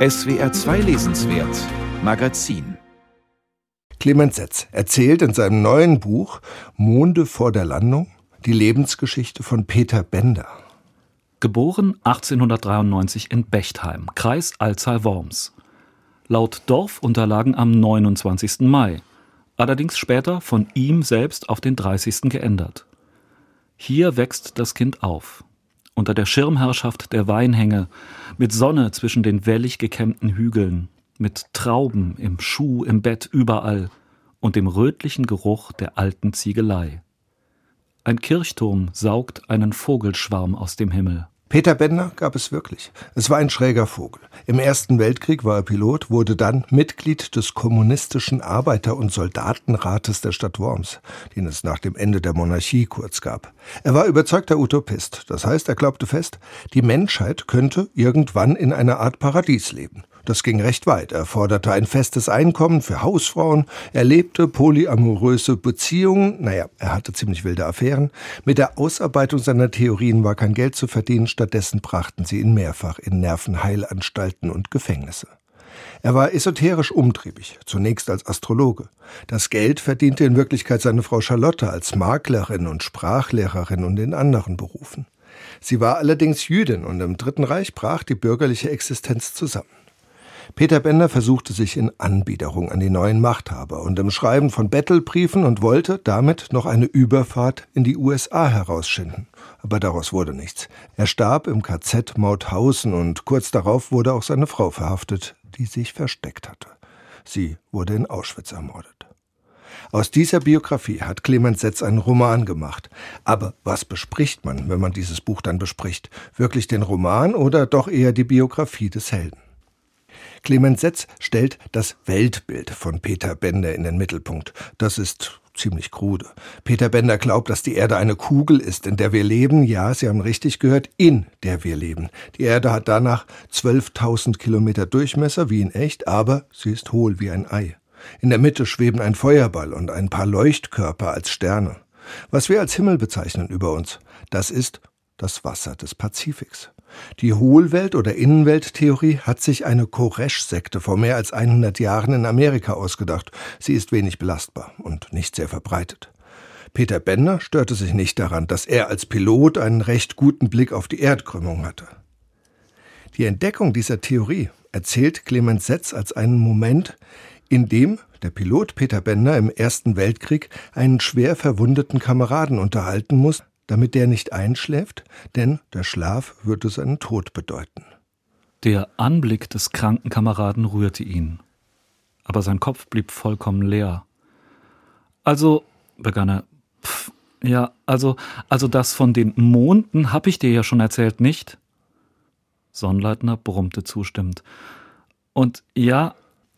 SWR 2 Lesenswert Magazin Clemens Setz erzählt in seinem neuen Buch Monde vor der Landung die Lebensgeschichte von Peter Bender. Geboren 1893 in Bechtheim, Kreis Alzey-Worms. Laut Dorfunterlagen am 29. Mai, allerdings später von ihm selbst auf den 30. geändert. Hier wächst das Kind auf unter der Schirmherrschaft der Weinhänge, mit Sonne zwischen den wellig gekämmten Hügeln, mit Trauben im Schuh, im Bett, überall und dem rötlichen Geruch der alten Ziegelei. Ein Kirchturm saugt einen Vogelschwarm aus dem Himmel. Peter Bender gab es wirklich. Es war ein schräger Vogel. Im Ersten Weltkrieg war er Pilot, wurde dann Mitglied des kommunistischen Arbeiter- und Soldatenrates der Stadt Worms, den es nach dem Ende der Monarchie kurz gab. Er war überzeugter Utopist. Das heißt, er glaubte fest, die Menschheit könnte irgendwann in einer Art Paradies leben. Das ging recht weit. Er forderte ein festes Einkommen für Hausfrauen, er lebte polyamoröse Beziehungen, naja, er hatte ziemlich wilde Affären. Mit der Ausarbeitung seiner Theorien war kein Geld zu verdienen, stattdessen brachten sie ihn mehrfach in Nervenheilanstalten und Gefängnisse. Er war esoterisch umtriebig, zunächst als Astrologe. Das Geld verdiente in Wirklichkeit seine Frau Charlotte als Maklerin und Sprachlehrerin und in anderen Berufen. Sie war allerdings Jüdin und im Dritten Reich brach die bürgerliche Existenz zusammen. Peter Bender versuchte sich in Anbiederung an die neuen Machthaber und im Schreiben von Bettelbriefen und wollte damit noch eine Überfahrt in die USA herausschinden. Aber daraus wurde nichts. Er starb im KZ Mauthausen und kurz darauf wurde auch seine Frau verhaftet, die sich versteckt hatte. Sie wurde in Auschwitz ermordet. Aus dieser Biografie hat Clemens Setz einen Roman gemacht. Aber was bespricht man, wenn man dieses Buch dann bespricht? Wirklich den Roman oder doch eher die Biografie des Helden? Clemens Setz stellt das Weltbild von Peter Bender in den Mittelpunkt. Das ist ziemlich krude. Peter Bender glaubt, dass die Erde eine Kugel ist, in der wir leben. Ja, Sie haben richtig gehört, in der wir leben. Die Erde hat danach 12.000 Kilometer Durchmesser, wie in echt, aber sie ist hohl wie ein Ei. In der Mitte schweben ein Feuerball und ein paar Leuchtkörper als Sterne. Was wir als Himmel bezeichnen über uns, das ist das Wasser des Pazifiks. Die Hohlwelt- oder Innenwelttheorie hat sich eine Koresh-Sekte vor mehr als 100 Jahren in Amerika ausgedacht. Sie ist wenig belastbar und nicht sehr verbreitet. Peter Bender störte sich nicht daran, dass er als Pilot einen recht guten Blick auf die Erdkrümmung hatte. Die Entdeckung dieser Theorie erzählt Clemens Setz als einen Moment, in dem der Pilot Peter Bender im Ersten Weltkrieg einen schwer verwundeten Kameraden unterhalten muss, damit der nicht einschläft, denn der Schlaf würde seinen Tod bedeuten. Der Anblick des kranken Kameraden rührte ihn, aber sein Kopf blieb vollkommen leer. Also, begann er, pff, ja, also, also das von den Monden hab ich dir ja schon erzählt, nicht? Sonnleitner brummte zustimmend. Und ja,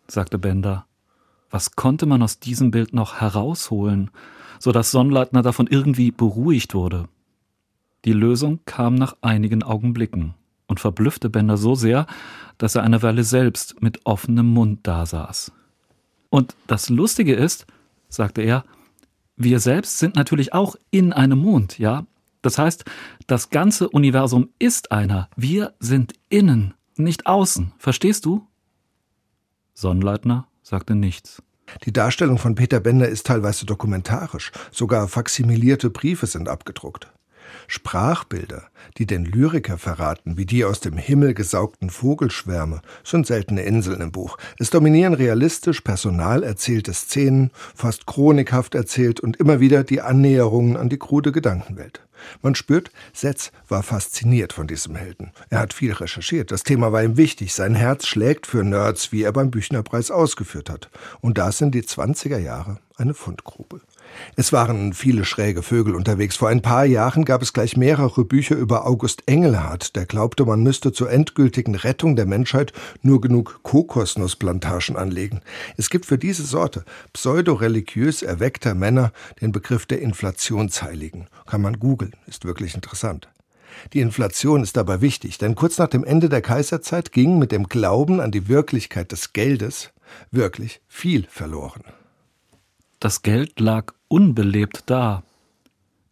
sagte Bender, was konnte man aus diesem Bild noch herausholen? so dass Sonnleitner davon irgendwie beruhigt wurde. Die Lösung kam nach einigen Augenblicken und verblüffte Bender so sehr, dass er eine Weile selbst mit offenem Mund dasaß. Und das Lustige ist, sagte er, wir selbst sind natürlich auch in einem Mond, ja? Das heißt, das ganze Universum ist einer. Wir sind innen, nicht außen. Verstehst du? Sonnleitner sagte nichts. Die Darstellung von Peter Bender ist teilweise dokumentarisch, sogar faksimilierte Briefe sind abgedruckt. Sprachbilder, die den Lyriker verraten, wie die aus dem Himmel gesaugten Vogelschwärme, sind seltene Inseln im Buch. Es dominieren realistisch personal erzählte Szenen, fast chronikhaft erzählt und immer wieder die Annäherungen an die krude Gedankenwelt. Man spürt, Setz war fasziniert von diesem Helden. Er hat viel recherchiert, das Thema war ihm wichtig, sein Herz schlägt für Nerds, wie er beim Büchnerpreis ausgeführt hat. Und da sind die 20er Jahre eine Fundgrube. Es waren viele schräge Vögel unterwegs. Vor ein paar Jahren gab es gleich mehrere Bücher über August Engelhardt, der glaubte, man müsste zur endgültigen Rettung der Menschheit nur genug Kokosnussplantagen anlegen. Es gibt für diese Sorte pseudoreligiös erweckter Männer den Begriff der Inflationsheiligen. Kann man googeln, ist wirklich interessant. Die Inflation ist dabei wichtig, denn kurz nach dem Ende der Kaiserzeit ging mit dem Glauben an die Wirklichkeit des Geldes wirklich viel verloren. Das Geld lag unbelebt da.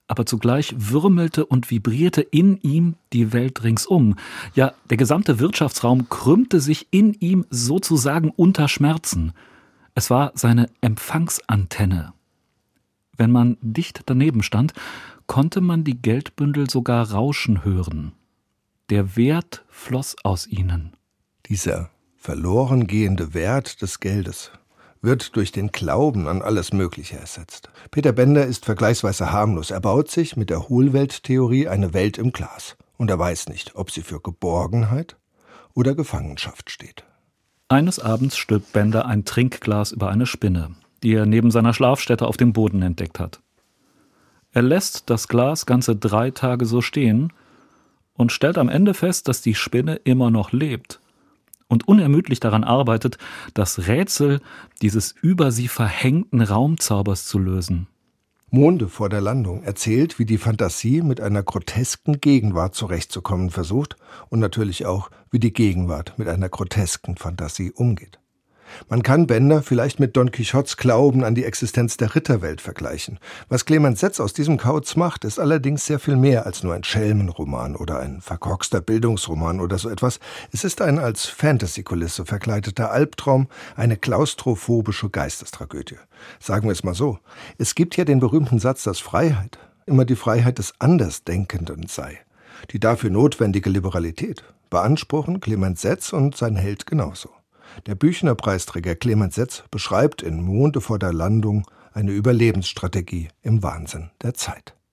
aber zugleich würmelte und vibrierte in ihm die Welt ringsum. Ja, der gesamte Wirtschaftsraum krümmte sich in ihm sozusagen unter Schmerzen. Es war seine Empfangsantenne. Wenn man dicht daneben stand, konnte man die Geldbündel sogar rauschen hören. Der Wert floss aus ihnen. Dieser verloren gehende Wert des Geldes wird durch den Glauben an alles Mögliche ersetzt. Peter Bender ist vergleichsweise harmlos. Er baut sich mit der Hohlwelttheorie eine Welt im Glas. Und er weiß nicht, ob sie für Geborgenheit oder Gefangenschaft steht. Eines Abends stülpt Bender ein Trinkglas über eine Spinne, die er neben seiner Schlafstätte auf dem Boden entdeckt hat. Er lässt das Glas ganze drei Tage so stehen und stellt am Ende fest, dass die Spinne immer noch lebt und unermüdlich daran arbeitet, das Rätsel dieses über sie verhängten Raumzaubers zu lösen. Monde vor der Landung erzählt, wie die Fantasie mit einer grotesken Gegenwart zurechtzukommen versucht und natürlich auch, wie die Gegenwart mit einer grotesken Fantasie umgeht. Man kann Bender vielleicht mit Don Quixotes Glauben an die Existenz der Ritterwelt vergleichen. Was Clemens Setz aus diesem Kauz macht, ist allerdings sehr viel mehr als nur ein Schelmenroman oder ein verkorkster Bildungsroman oder so etwas. Es ist ein als Fantasy-Kulisse verkleideter Albtraum, eine klaustrophobische Geistestragödie. Sagen wir es mal so. Es gibt hier den berühmten Satz, dass Freiheit immer die Freiheit des Andersdenkenden sei. Die dafür notwendige Liberalität beanspruchen Clemens Setz und sein Held genauso. Der Büchner-Preisträger Clemens Setz beschreibt in Monde vor der Landung eine Überlebensstrategie im Wahnsinn der Zeit.